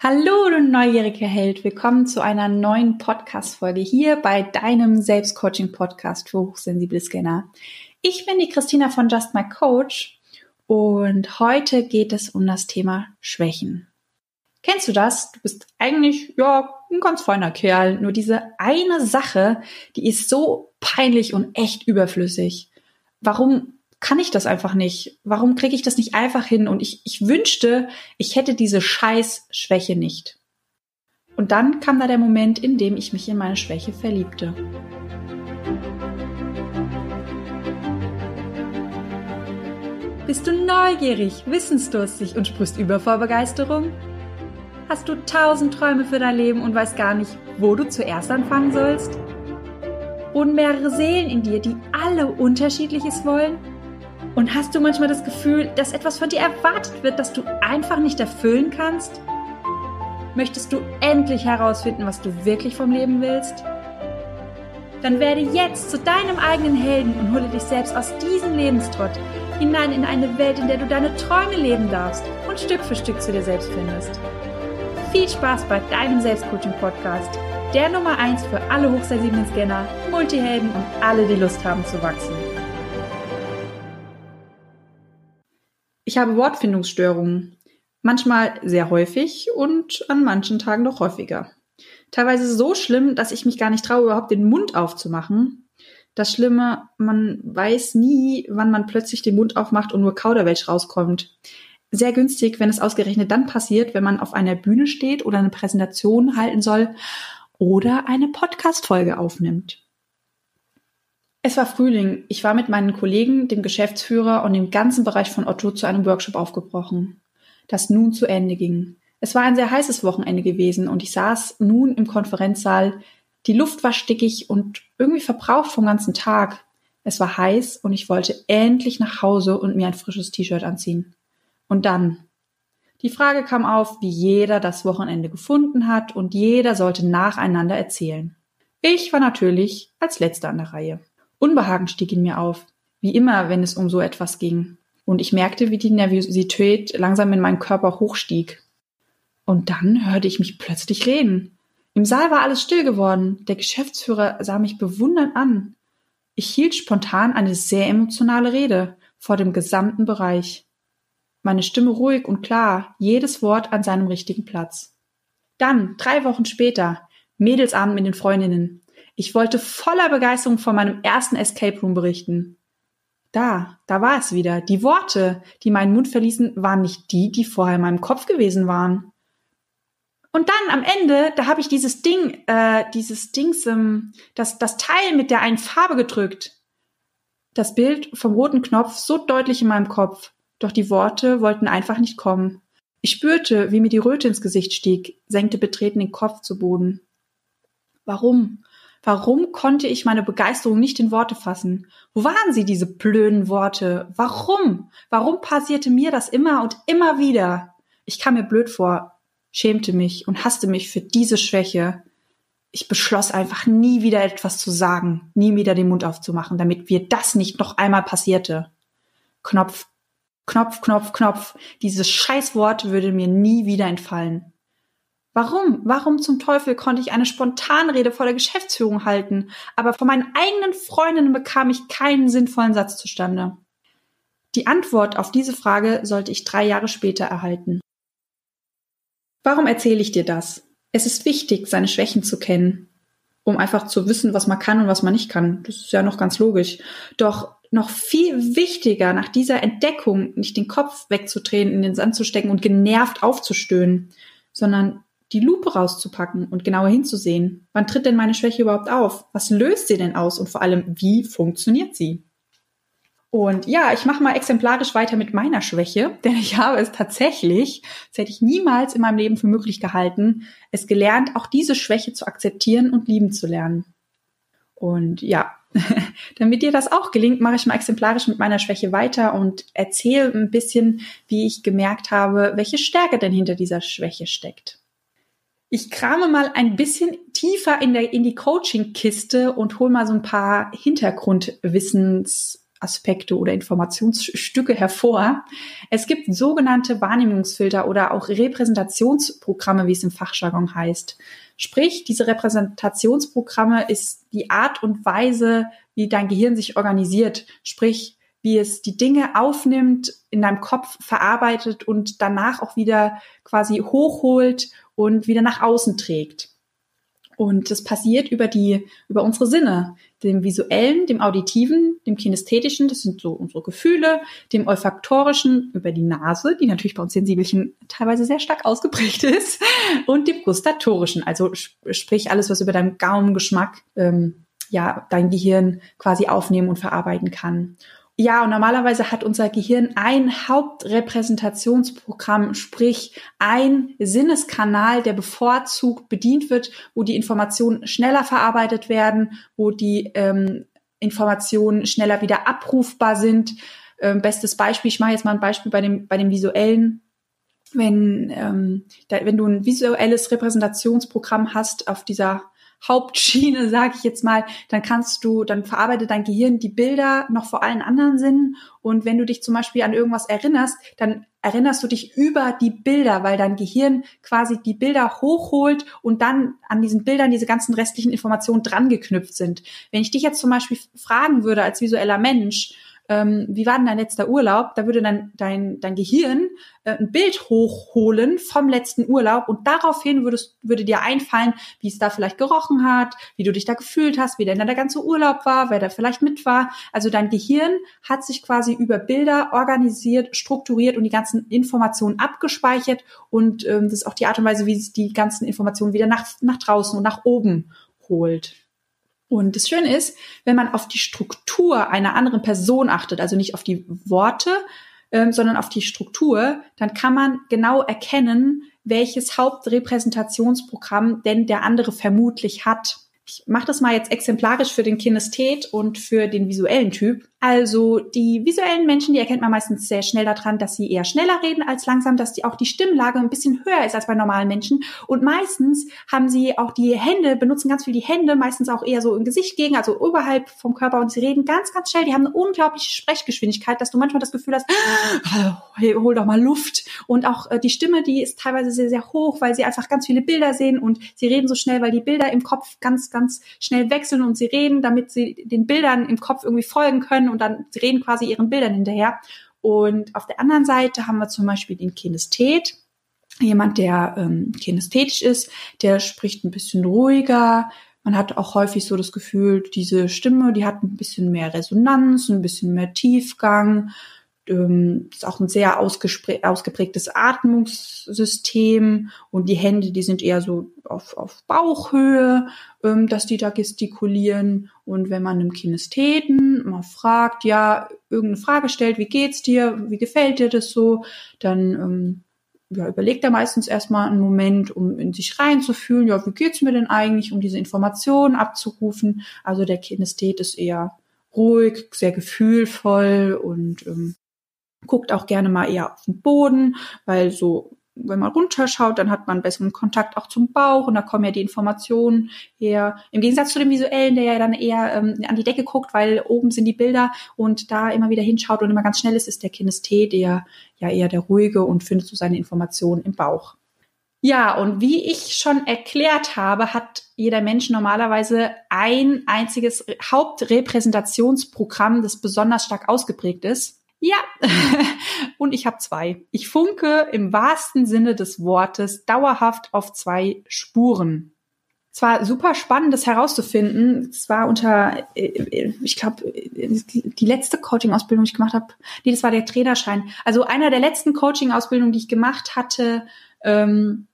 Hallo, du neugieriger Held. Willkommen zu einer neuen Podcast-Folge hier bei deinem Selbstcoaching-Podcast für hochsensible Scanner. Ich bin die Christina von Just My Coach und heute geht es um das Thema Schwächen. Kennst du das? Du bist eigentlich, ja, ein ganz feiner Kerl. Nur diese eine Sache, die ist so peinlich und echt überflüssig. Warum kann ich das einfach nicht? Warum kriege ich das nicht einfach hin? Und ich, ich wünschte, ich hätte diese Scheiß-Schwäche nicht. Und dann kam da der Moment, in dem ich mich in meine Schwäche verliebte. Bist du neugierig, wissensdurstig und sprichst über vor Begeisterung? Hast du tausend Träume für dein Leben und weißt gar nicht, wo du zuerst anfangen sollst? Wohnen mehrere Seelen in dir, die alle unterschiedliches wollen? Und hast du manchmal das Gefühl, dass etwas von dir erwartet wird, das du einfach nicht erfüllen kannst? Möchtest du endlich herausfinden, was du wirklich vom Leben willst? Dann werde jetzt zu deinem eigenen Helden und hole dich selbst aus diesem Lebenstrott hinein in eine Welt, in der du deine Träume leben darfst und Stück für Stück zu dir selbst findest. Viel Spaß bei deinem Selbstcoaching-Podcast, der Nummer 1 für alle hochsensiblen Scanner, Multihelden und alle, die Lust haben zu wachsen. Ich habe Wortfindungsstörungen. Manchmal sehr häufig und an manchen Tagen noch häufiger. Teilweise so schlimm, dass ich mich gar nicht traue, überhaupt den Mund aufzumachen. Das Schlimme, man weiß nie, wann man plötzlich den Mund aufmacht und nur Kauderwelsch rauskommt. Sehr günstig, wenn es ausgerechnet dann passiert, wenn man auf einer Bühne steht oder eine Präsentation halten soll oder eine Podcast-Folge aufnimmt. Es war Frühling. Ich war mit meinen Kollegen, dem Geschäftsführer und dem ganzen Bereich von Otto zu einem Workshop aufgebrochen, das nun zu Ende ging. Es war ein sehr heißes Wochenende gewesen und ich saß nun im Konferenzsaal. Die Luft war stickig und irgendwie verbraucht vom ganzen Tag. Es war heiß und ich wollte endlich nach Hause und mir ein frisches T-Shirt anziehen. Und dann. Die Frage kam auf, wie jeder das Wochenende gefunden hat und jeder sollte nacheinander erzählen. Ich war natürlich als letzter an der Reihe. Unbehagen stieg in mir auf, wie immer, wenn es um so etwas ging. Und ich merkte, wie die Nervosität langsam in meinem Körper hochstieg. Und dann hörte ich mich plötzlich reden. Im Saal war alles still geworden. Der Geschäftsführer sah mich bewundernd an. Ich hielt spontan eine sehr emotionale Rede vor dem gesamten Bereich. Meine Stimme ruhig und klar, jedes Wort an seinem richtigen Platz. Dann, drei Wochen später, Mädelsabend mit den Freundinnen. Ich wollte voller Begeisterung von meinem ersten Escape Room berichten. Da, da war es wieder. Die Worte, die meinen Mund verließen, waren nicht die, die vorher in meinem Kopf gewesen waren. Und dann am Ende, da habe ich dieses Ding, äh, dieses Dings, ähm, das, das Teil mit der einen Farbe gedrückt. Das Bild vom roten Knopf so deutlich in meinem Kopf. Doch die Worte wollten einfach nicht kommen. Ich spürte, wie mir die Röte ins Gesicht stieg, senkte betreten den Kopf zu Boden. Warum? Warum konnte ich meine Begeisterung nicht in Worte fassen? Wo waren sie, diese blöden Worte? Warum? Warum passierte mir das immer und immer wieder? Ich kam mir blöd vor, schämte mich und hasste mich für diese Schwäche. Ich beschloss einfach nie wieder etwas zu sagen, nie wieder den Mund aufzumachen, damit mir das nicht noch einmal passierte. Knopf, Knopf, Knopf, Knopf. Dieses Scheißwort würde mir nie wieder entfallen. Warum? Warum zum Teufel konnte ich eine Spontanrede vor der Geschäftsführung halten, aber von meinen eigenen Freundinnen bekam ich keinen sinnvollen Satz zustande? Die Antwort auf diese Frage sollte ich drei Jahre später erhalten. Warum erzähle ich dir das? Es ist wichtig, seine Schwächen zu kennen, um einfach zu wissen, was man kann und was man nicht kann. Das ist ja noch ganz logisch. Doch noch viel wichtiger, nach dieser Entdeckung nicht den Kopf wegzudrehen, in den Sand zu stecken und genervt aufzustöhnen, sondern die Lupe rauszupacken und genauer hinzusehen. Wann tritt denn meine Schwäche überhaupt auf? Was löst sie denn aus? Und vor allem, wie funktioniert sie? Und ja, ich mache mal exemplarisch weiter mit meiner Schwäche, denn ich habe es tatsächlich, das hätte ich niemals in meinem Leben für möglich gehalten, es gelernt, auch diese Schwäche zu akzeptieren und lieben zu lernen. Und ja, damit dir das auch gelingt, mache ich mal exemplarisch mit meiner Schwäche weiter und erzähle ein bisschen, wie ich gemerkt habe, welche Stärke denn hinter dieser Schwäche steckt. Ich krame mal ein bisschen tiefer in, der, in die Coaching-Kiste und hole mal so ein paar Hintergrundwissens Aspekte oder Informationsstücke hervor. Es gibt sogenannte Wahrnehmungsfilter oder auch Repräsentationsprogramme, wie es im Fachjargon heißt. Sprich, diese Repräsentationsprogramme ist die Art und Weise, wie dein Gehirn sich organisiert. Sprich, wie es die Dinge aufnimmt, in deinem Kopf verarbeitet und danach auch wieder quasi hochholt und wieder nach außen trägt. Und das passiert über die, über unsere Sinne, dem visuellen, dem auditiven, dem kinästhetischen, das sind so unsere Gefühle, dem olfaktorischen über die Nase, die natürlich bei uns Sensibelchen teilweise sehr stark ausgeprägt ist, und dem gustatorischen, also sprich alles, was über deinen Gaumengeschmack, ähm, ja, dein Gehirn quasi aufnehmen und verarbeiten kann. Ja, und normalerweise hat unser Gehirn ein Hauptrepräsentationsprogramm, sprich ein Sinneskanal, der bevorzugt bedient wird, wo die Informationen schneller verarbeitet werden, wo die ähm, Informationen schneller wieder abrufbar sind. Ähm, bestes Beispiel, ich mache jetzt mal ein Beispiel bei dem, bei dem visuellen. Wenn, ähm, da, wenn du ein visuelles Repräsentationsprogramm hast auf dieser Hauptschiene, sage ich jetzt mal, dann kannst du, dann verarbeitet dein Gehirn die Bilder noch vor allen anderen Sinnen. Und wenn du dich zum Beispiel an irgendwas erinnerst, dann erinnerst du dich über die Bilder, weil dein Gehirn quasi die Bilder hochholt und dann an diesen Bildern diese ganzen restlichen Informationen dran geknüpft sind. Wenn ich dich jetzt zum Beispiel fragen würde als visueller Mensch, ähm, wie war denn dein letzter Urlaub? Da würde dann dein, dein Gehirn äh, ein Bild hochholen vom letzten Urlaub und daraufhin würdest, würde dir einfallen, wie es da vielleicht gerochen hat, wie du dich da gefühlt hast, wie denn da der ganze Urlaub war, wer da vielleicht mit war. Also dein Gehirn hat sich quasi über Bilder organisiert, strukturiert und die ganzen Informationen abgespeichert und ähm, das ist auch die Art und Weise, wie es die ganzen Informationen wieder nach, nach draußen und nach oben holt. Und das Schöne ist, wenn man auf die Struktur einer anderen Person achtet, also nicht auf die Worte, ähm, sondern auf die Struktur, dann kann man genau erkennen, welches Hauptrepräsentationsprogramm denn der andere vermutlich hat. Ich mache das mal jetzt exemplarisch für den Kinesthet und für den visuellen Typ. Also die visuellen Menschen, die erkennt man meistens sehr schnell daran, dass sie eher schneller reden als langsam, dass die auch die Stimmlage ein bisschen höher ist als bei normalen Menschen. Und meistens haben sie auch die Hände, benutzen ganz viel die Hände, meistens auch eher so im Gesicht gegen, also oberhalb vom Körper und sie reden ganz, ganz schnell. Die haben eine unglaubliche Sprechgeschwindigkeit, dass du manchmal das Gefühl hast, hey, hol doch mal Luft. Und auch äh, die Stimme, die ist teilweise sehr, sehr hoch, weil sie einfach ganz viele Bilder sehen und sie reden so schnell, weil die Bilder im Kopf ganz, ganz schnell wechseln und sie reden, damit sie den Bildern im Kopf irgendwie folgen können und dann sie reden quasi ihren Bildern hinterher. Und auf der anderen Seite haben wir zum Beispiel den Kinesthet. Jemand, der ähm, kinesthetisch ist, der spricht ein bisschen ruhiger. Man hat auch häufig so das Gefühl, diese Stimme, die hat ein bisschen mehr Resonanz, ein bisschen mehr Tiefgang ähm, ist auch ein sehr ausgeprägtes Atmungssystem und die Hände, die sind eher so auf, auf Bauchhöhe, ähm, dass die da gestikulieren. Und wenn man einem Kinestheten mal fragt, ja, irgendeine Frage stellt, wie geht's dir, wie gefällt dir das so, dann ähm, ja, überlegt er meistens erstmal einen Moment, um in sich reinzufühlen, ja, wie geht's mir denn eigentlich, um diese Informationen abzurufen. Also der Kinesthet ist eher ruhig, sehr gefühlvoll und ähm, guckt auch gerne mal eher auf den Boden, weil so wenn man runterschaut, dann hat man besseren Kontakt auch zum Bauch und da kommen ja die Informationen her. Im Gegensatz zu dem visuellen, der ja dann eher ähm, an die Decke guckt, weil oben sind die Bilder und da immer wieder hinschaut und immer ganz schnell ist, ist der Kinesthet, der ja eher der ruhige und findet so seine Informationen im Bauch. Ja, und wie ich schon erklärt habe, hat jeder Mensch normalerweise ein einziges Hauptrepräsentationsprogramm, das besonders stark ausgeprägt ist. Ja, und ich habe zwei. Ich funke im wahrsten Sinne des Wortes dauerhaft auf zwei Spuren. Es war super spannend, das herauszufinden. Es war unter, äh, ich glaube, die letzte Coaching-Ausbildung, die ich gemacht habe, nee, das war der Trainerschein. Also einer der letzten Coaching-Ausbildungen, die ich gemacht hatte, ähm,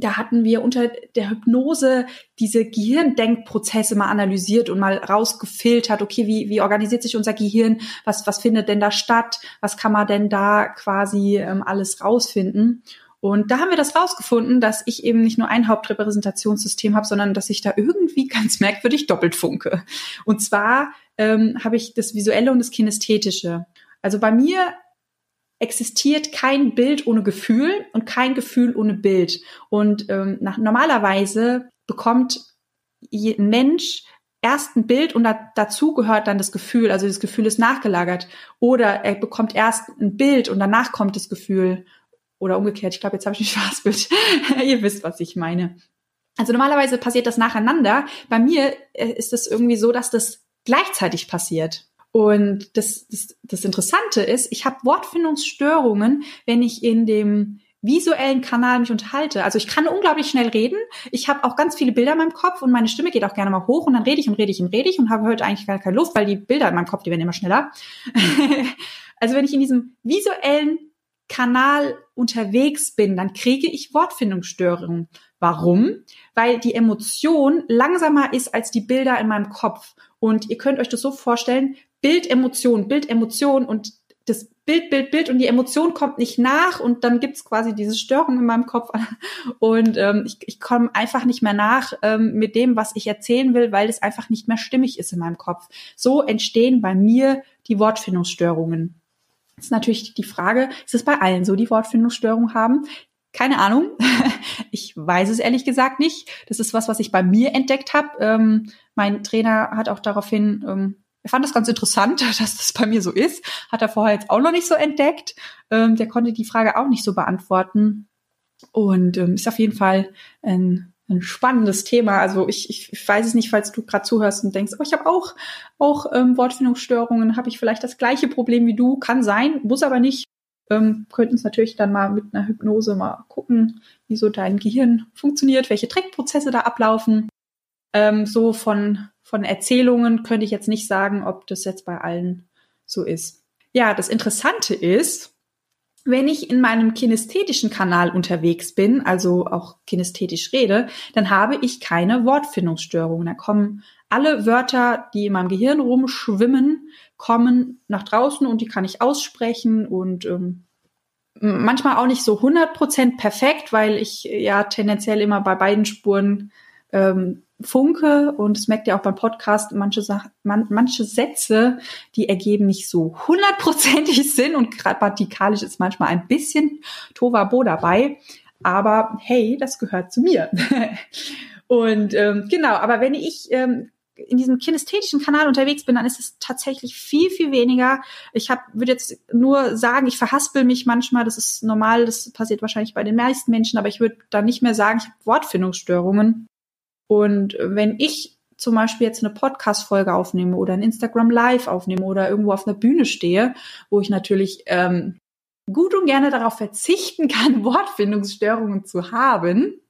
da hatten wir unter der Hypnose diese Gehirndenkprozesse mal analysiert und mal rausgefiltert, okay, wie, wie organisiert sich unser Gehirn, was, was findet denn da statt, was kann man denn da quasi ähm, alles rausfinden. Und da haben wir das rausgefunden, dass ich eben nicht nur ein Hauptrepräsentationssystem habe, sondern dass ich da irgendwie ganz merkwürdig doppelt funke. Und zwar ähm, habe ich das Visuelle und das Kinästhetische. Also bei mir existiert kein Bild ohne Gefühl und kein Gefühl ohne Bild. Und ähm, nach, normalerweise bekommt ein Mensch erst ein Bild und da, dazu gehört dann das Gefühl, also das Gefühl ist nachgelagert. Oder er bekommt erst ein Bild und danach kommt das Gefühl. Oder umgekehrt, ich glaube, jetzt habe ich ein Spaßbild. Ihr wisst, was ich meine. Also normalerweise passiert das nacheinander. Bei mir äh, ist es irgendwie so, dass das gleichzeitig passiert. Und das, das, das Interessante ist, ich habe Wortfindungsstörungen, wenn ich in dem visuellen Kanal mich unterhalte. Also ich kann unglaublich schnell reden. Ich habe auch ganz viele Bilder in meinem Kopf und meine Stimme geht auch gerne mal hoch und dann rede ich und rede ich und rede ich und habe heute eigentlich gar keine Luft, weil die Bilder in meinem Kopf, die werden immer schneller. also wenn ich in diesem visuellen Kanal unterwegs bin, dann kriege ich Wortfindungsstörungen. Warum? Weil die Emotion langsamer ist als die Bilder in meinem Kopf. Und ihr könnt euch das so vorstellen, Bild, Emotion, Bild, Emotion und das Bild, Bild, Bild und die Emotion kommt nicht nach und dann gibt's quasi diese Störung in meinem Kopf und ähm, ich, ich komme einfach nicht mehr nach ähm, mit dem, was ich erzählen will, weil es einfach nicht mehr stimmig ist in meinem Kopf. So entstehen bei mir die Wortfindungsstörungen. Das ist natürlich die Frage, ist es bei allen so, die Wortfindungsstörungen haben? Keine Ahnung. Ich weiß es ehrlich gesagt nicht. Das ist was, was ich bei mir entdeckt habe. Ähm, mein Trainer hat auch daraufhin ähm, er fand das ganz interessant, dass das bei mir so ist. Hat er vorher jetzt auch noch nicht so entdeckt. Ähm, der konnte die Frage auch nicht so beantworten. Und ähm, ist auf jeden Fall ein, ein spannendes Thema. Also ich, ich, weiß es nicht, falls du gerade zuhörst und denkst, oh, ich habe auch, auch ähm, Wortfindungsstörungen, habe ich vielleicht das gleiche Problem wie du. Kann sein, muss aber nicht. Ähm, könnten es natürlich dann mal mit einer Hypnose mal gucken, wie so dein Gehirn funktioniert, welche Trickprozesse da ablaufen. Ähm, so von von Erzählungen könnte ich jetzt nicht sagen, ob das jetzt bei allen so ist. Ja, das Interessante ist, wenn ich in meinem kinästhetischen Kanal unterwegs bin, also auch kinästhetisch rede, dann habe ich keine Wortfindungsstörungen. Da kommen alle Wörter, die in meinem Gehirn rumschwimmen, kommen nach draußen und die kann ich aussprechen und ähm, manchmal auch nicht so 100% perfekt, weil ich ja tendenziell immer bei beiden Spuren ähm, funke und es merkt ihr auch beim Podcast, manche, Sachen, man, manche Sätze, die ergeben nicht so hundertprozentig Sinn und grammatikalisch ist manchmal ein bisschen Tovabo dabei. Aber hey, das gehört zu mir. und ähm, genau, aber wenn ich ähm, in diesem kinästhetischen Kanal unterwegs bin, dann ist es tatsächlich viel, viel weniger. Ich hab, würde jetzt nur sagen, ich verhaspel mich manchmal, das ist normal, das passiert wahrscheinlich bei den meisten Menschen, aber ich würde dann nicht mehr sagen, ich habe Wortfindungsstörungen. Und wenn ich zum Beispiel jetzt eine Podcast-Folge aufnehme oder ein Instagram Live aufnehme oder irgendwo auf einer Bühne stehe, wo ich natürlich ähm, gut und gerne darauf verzichten kann, Wortfindungsstörungen zu haben,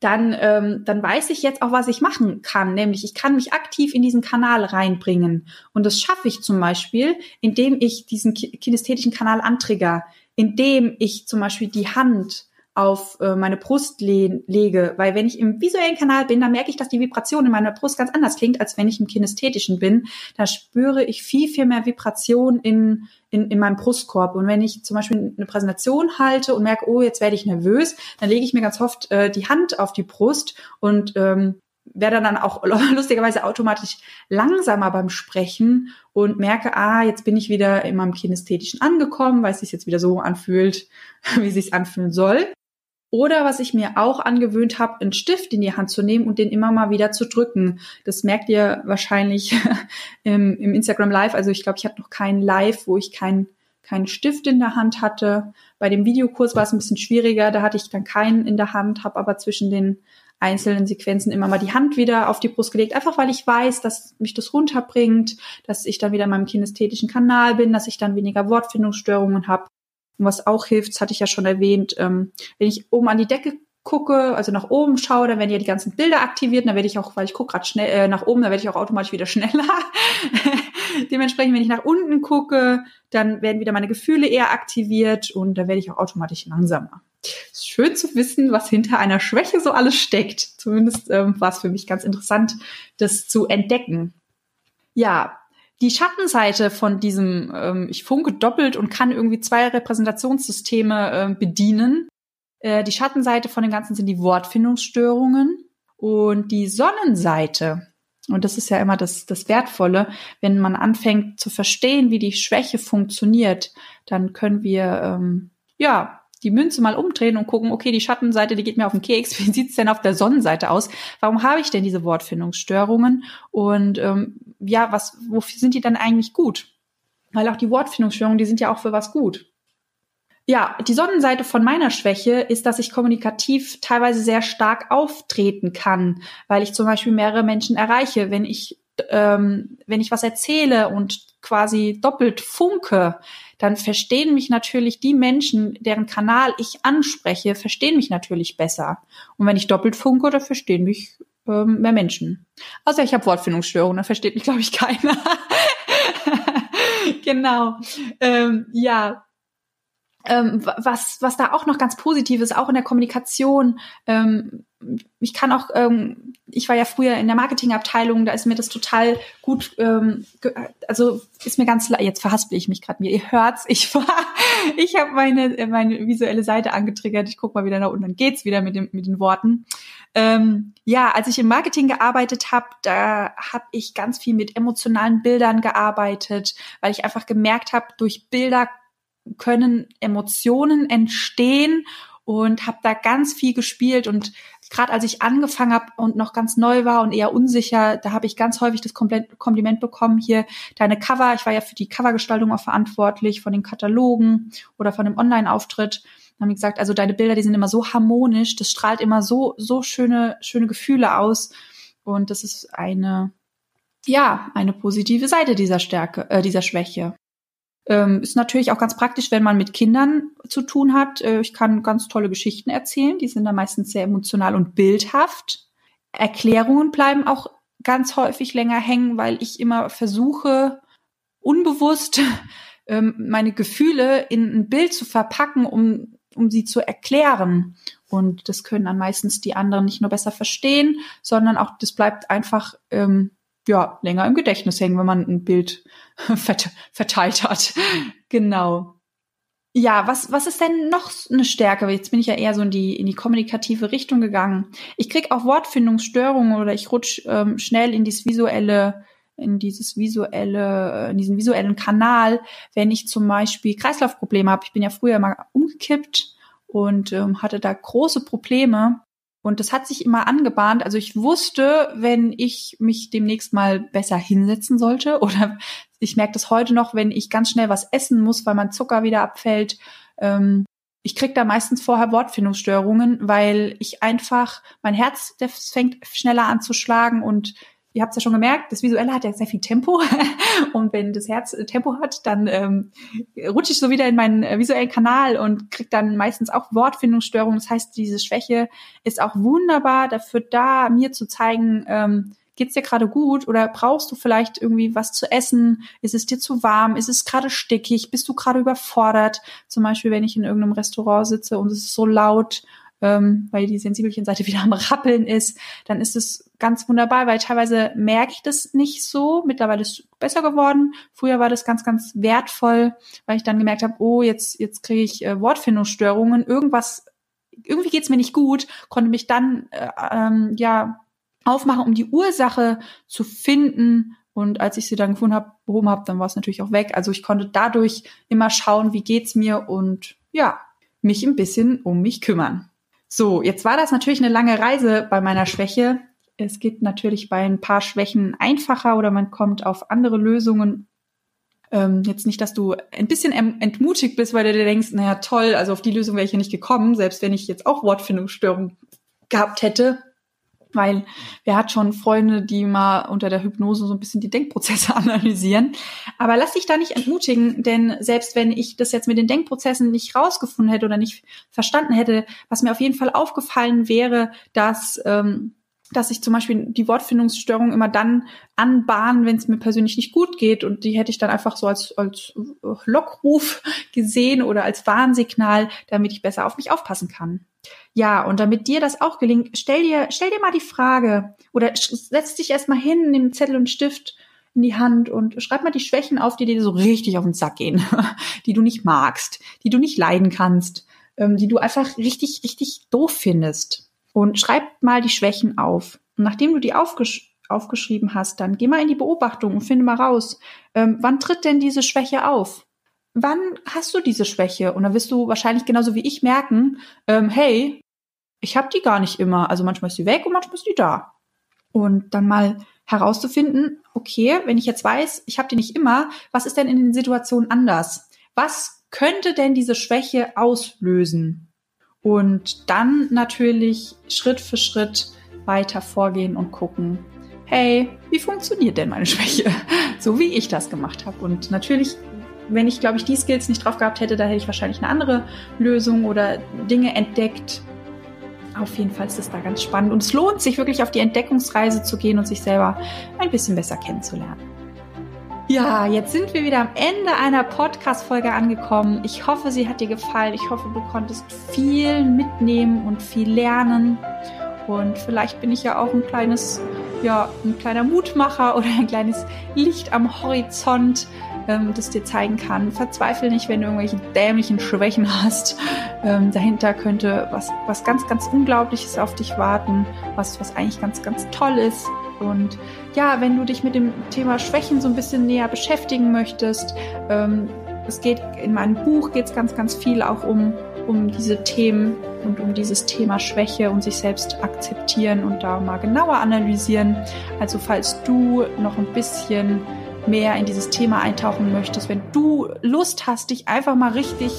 dann, ähm, dann weiß ich jetzt auch, was ich machen kann. Nämlich, ich kann mich aktiv in diesen Kanal reinbringen. Und das schaffe ich zum Beispiel, indem ich diesen kinästhetischen Kanal antrigger, indem ich zum Beispiel die Hand auf äh, meine Brust le lege, weil wenn ich im visuellen Kanal bin, dann merke ich, dass die Vibration in meiner Brust ganz anders klingt, als wenn ich im kinästhetischen bin. Da spüre ich viel, viel mehr Vibration in, in, in meinem Brustkorb. Und wenn ich zum Beispiel eine Präsentation halte und merke, oh, jetzt werde ich nervös, dann lege ich mir ganz oft äh, die Hand auf die Brust und ähm, werde dann auch lustigerweise automatisch langsamer beim Sprechen und merke, ah, jetzt bin ich wieder in meinem Kinästhetischen angekommen, weil es sich jetzt wieder so anfühlt, wie es sich anfühlen soll. Oder was ich mir auch angewöhnt habe, einen Stift in die Hand zu nehmen und den immer mal wieder zu drücken. Das merkt ihr wahrscheinlich im, im Instagram Live. Also ich glaube, ich hatte noch keinen Live, wo ich keinen keinen Stift in der Hand hatte. Bei dem Videokurs war es ein bisschen schwieriger. Da hatte ich dann keinen in der Hand, habe aber zwischen den einzelnen Sequenzen immer mal die Hand wieder auf die Brust gelegt, einfach weil ich weiß, dass mich das runterbringt, dass ich dann wieder in meinem kinästhetischen Kanal bin, dass ich dann weniger Wortfindungsstörungen habe und was auch hilft, das hatte ich ja schon erwähnt, ähm, wenn ich oben an die Decke gucke, also nach oben schaue, dann werden ja die ganzen Bilder aktiviert, dann werde ich auch, weil ich gucke gerade schnell äh, nach oben, dann werde ich auch automatisch wieder schneller. Dementsprechend, wenn ich nach unten gucke, dann werden wieder meine Gefühle eher aktiviert und dann werde ich auch automatisch langsamer. Ist schön zu wissen, was hinter einer Schwäche so alles steckt. Zumindest ähm, war es für mich ganz interessant, das zu entdecken. Ja, die Schattenseite von diesem, ähm, ich funke doppelt und kann irgendwie zwei Repräsentationssysteme äh, bedienen. Äh, die Schattenseite von dem Ganzen sind die Wortfindungsstörungen und die Sonnenseite. Und das ist ja immer das, das Wertvolle. Wenn man anfängt zu verstehen, wie die Schwäche funktioniert, dann können wir, ähm, ja, die Münze mal umdrehen und gucken, okay, die Schattenseite, die geht mir auf den Keks. Wie sieht's denn auf der Sonnenseite aus? Warum habe ich denn diese Wortfindungsstörungen? Und ähm, ja, was, wofür sind die dann eigentlich gut? Weil auch die Wortfindungsstörungen, die sind ja auch für was gut. Ja, die Sonnenseite von meiner Schwäche ist, dass ich kommunikativ teilweise sehr stark auftreten kann, weil ich zum Beispiel mehrere Menschen erreiche. Wenn ich, ähm, wenn ich was erzähle und quasi doppelt funke, dann verstehen mich natürlich die Menschen, deren Kanal ich anspreche, verstehen mich natürlich besser. Und wenn ich doppelt funke, dann verstehen mich ähm, mehr Menschen. Also ich habe Wortfindungsstörungen, dann versteht mich, glaube ich, keiner. genau. Ähm, ja, ähm, was, was da auch noch ganz positiv ist, auch in der Kommunikation. Ähm, ich kann auch, ähm, ich war ja früher in der Marketingabteilung, da ist mir das total gut, ähm, also ist mir ganz, jetzt verhaspel ich mich gerade mir, ihr hört's, ich war, ich habe meine, meine visuelle Seite angetriggert, ich guck mal wieder nach unten, dann geht's wieder mit, dem, mit den Worten. Ähm, ja, als ich im Marketing gearbeitet habe, da habe ich ganz viel mit emotionalen Bildern gearbeitet, weil ich einfach gemerkt habe, durch Bilder können Emotionen entstehen und habe da ganz viel gespielt. Und gerade als ich angefangen habe und noch ganz neu war und eher unsicher, da habe ich ganz häufig das Kompliment bekommen, hier deine Cover, ich war ja für die Covergestaltung auch verantwortlich, von den Katalogen oder von dem Online-Auftritt, haben die gesagt, also deine Bilder, die sind immer so harmonisch, das strahlt immer so, so schöne, schöne Gefühle aus. Und das ist eine, ja, eine positive Seite dieser Stärke, äh, dieser Schwäche. Ähm, ist natürlich auch ganz praktisch, wenn man mit Kindern zu tun hat. Äh, ich kann ganz tolle Geschichten erzählen, die sind da meistens sehr emotional und bildhaft. Erklärungen bleiben auch ganz häufig länger hängen, weil ich immer versuche, unbewusst ähm, meine Gefühle in ein Bild zu verpacken, um, um sie zu erklären. Und das können dann meistens die anderen nicht nur besser verstehen, sondern auch das bleibt einfach ähm, ja länger im Gedächtnis hängen, wenn man ein Bild verteilt hat. Genau. Ja, was, was ist denn noch eine Stärke? Jetzt bin ich ja eher so in die, in die kommunikative Richtung gegangen. Ich krieg auch Wortfindungsstörungen oder ich rutsch ähm, schnell in dieses visuelle, in dieses visuelle, in diesen visuellen Kanal, wenn ich zum Beispiel Kreislaufprobleme habe. Ich bin ja früher mal umgekippt und ähm, hatte da große Probleme und das hat sich immer angebahnt. Also ich wusste, wenn ich mich demnächst mal besser hinsetzen sollte oder ich merke das heute noch, wenn ich ganz schnell was essen muss, weil mein Zucker wieder abfällt. Ähm, ich krieg da meistens vorher Wortfindungsstörungen, weil ich einfach, mein Herz, das fängt schneller an zu schlagen und ihr habt es ja schon gemerkt, das Visuelle hat ja sehr viel Tempo. und wenn das Herz äh, Tempo hat, dann ähm, rutsche ich so wieder in meinen äh, visuellen Kanal und kriege dann meistens auch Wortfindungsstörungen. Das heißt, diese Schwäche ist auch wunderbar dafür da, mir zu zeigen, ähm, geht's dir gerade gut oder brauchst du vielleicht irgendwie was zu essen? Ist es dir zu warm? Ist es gerade stickig? Bist du gerade überfordert? Zum Beispiel, wenn ich in irgendeinem Restaurant sitze und es ist so laut ähm, weil die Sensibelchenseite wieder am Rappeln ist, dann ist es ganz wunderbar, weil teilweise merke ich das nicht so. Mittlerweile ist es besser geworden. Früher war das ganz, ganz wertvoll, weil ich dann gemerkt habe, oh, jetzt, jetzt kriege ich äh, Wortfindungsstörungen, irgendwas, irgendwie geht's mir nicht gut, konnte mich dann äh, ähm, ja aufmachen, um die Ursache zu finden. Und als ich sie dann gefunden habe, behoben habe, dann war es natürlich auch weg. Also ich konnte dadurch immer schauen, wie geht's mir und ja, mich ein bisschen um mich kümmern. So, jetzt war das natürlich eine lange Reise bei meiner Schwäche. Es geht natürlich bei ein paar Schwächen einfacher oder man kommt auf andere Lösungen. Ähm, jetzt nicht, dass du ein bisschen entmutigt bist, weil du dir denkst, naja, toll, also auf die Lösung wäre ich ja nicht gekommen, selbst wenn ich jetzt auch Wortfindungsstörungen gehabt hätte weil wer hat schon Freunde, die mal unter der Hypnose so ein bisschen die Denkprozesse analysieren. Aber lass dich da nicht entmutigen, denn selbst wenn ich das jetzt mit den Denkprozessen nicht rausgefunden hätte oder nicht verstanden hätte, was mir auf jeden Fall aufgefallen wäre, dass ähm, dass ich zum Beispiel die Wortfindungsstörung immer dann anbahnen, wenn es mir persönlich nicht gut geht. Und die hätte ich dann einfach so als, als Lockruf gesehen oder als Warnsignal, damit ich besser auf mich aufpassen kann. Ja, und damit dir das auch gelingt, stell dir, stell dir mal die Frage oder setz dich erstmal hin, nimm Zettel und Stift in die Hand und schreib mal die Schwächen auf, die dir so richtig auf den Sack gehen, die du nicht magst, die du nicht leiden kannst, ähm, die du einfach richtig, richtig doof findest. Und schreib mal die Schwächen auf. Und nachdem du die aufgesch aufgeschrieben hast, dann geh mal in die Beobachtung und finde mal raus, ähm, wann tritt denn diese Schwäche auf? wann hast du diese Schwäche? Und dann wirst du wahrscheinlich genauso wie ich merken, ähm, hey, ich habe die gar nicht immer. Also manchmal ist die weg und manchmal ist die da. Und dann mal herauszufinden, okay, wenn ich jetzt weiß, ich habe die nicht immer, was ist denn in den Situationen anders? Was könnte denn diese Schwäche auslösen? Und dann natürlich Schritt für Schritt weiter vorgehen und gucken, hey, wie funktioniert denn meine Schwäche? So wie ich das gemacht habe. Und natürlich, wenn ich, glaube ich, die Skills nicht drauf gehabt hätte, da hätte ich wahrscheinlich eine andere Lösung oder Dinge entdeckt. Auf jeden Fall ist es da ganz spannend. Und es lohnt sich wirklich auf die Entdeckungsreise zu gehen und sich selber ein bisschen besser kennenzulernen. Ja, jetzt sind wir wieder am Ende einer Podcast-Folge angekommen. Ich hoffe, sie hat dir gefallen. Ich hoffe, du konntest viel mitnehmen und viel lernen. Und vielleicht bin ich ja auch ein kleines, ja, ein kleiner Mutmacher oder ein kleines Licht am Horizont, ähm, das dir zeigen kann. Verzweifle nicht, wenn du irgendwelche dämlichen Schwächen hast. Ähm, dahinter könnte was, was ganz, ganz Unglaubliches auf dich warten, was, was eigentlich ganz, ganz toll ist. Und ja, wenn du dich mit dem Thema Schwächen so ein bisschen näher beschäftigen möchtest, ähm, es geht in meinem Buch geht es ganz, ganz viel auch um, um diese Themen und um dieses Thema Schwäche und sich selbst akzeptieren und da mal genauer analysieren. Also falls du noch ein bisschen mehr in dieses Thema eintauchen möchtest, wenn du Lust hast, dich einfach mal richtig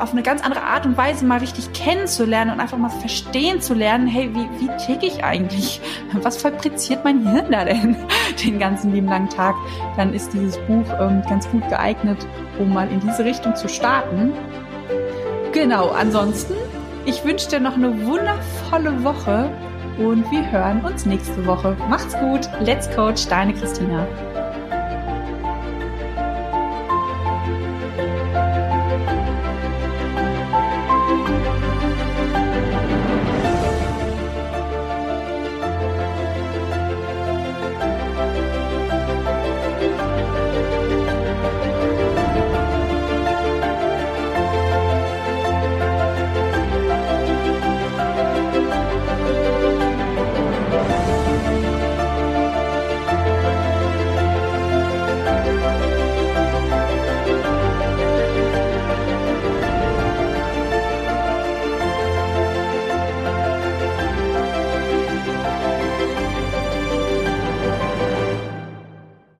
auf eine ganz andere Art und Weise mal richtig kennenzulernen und einfach mal verstehen zu lernen, hey, wie, wie ticke ich eigentlich? Was fabriziert mein Hirn da denn den ganzen lieben langen Tag? Dann ist dieses Buch ähm, ganz gut geeignet, um mal in diese Richtung zu starten. Genau, ansonsten, ich wünsche dir noch eine wundervolle Woche und wir hören uns nächste Woche. Macht's gut, let's coach, deine Christina.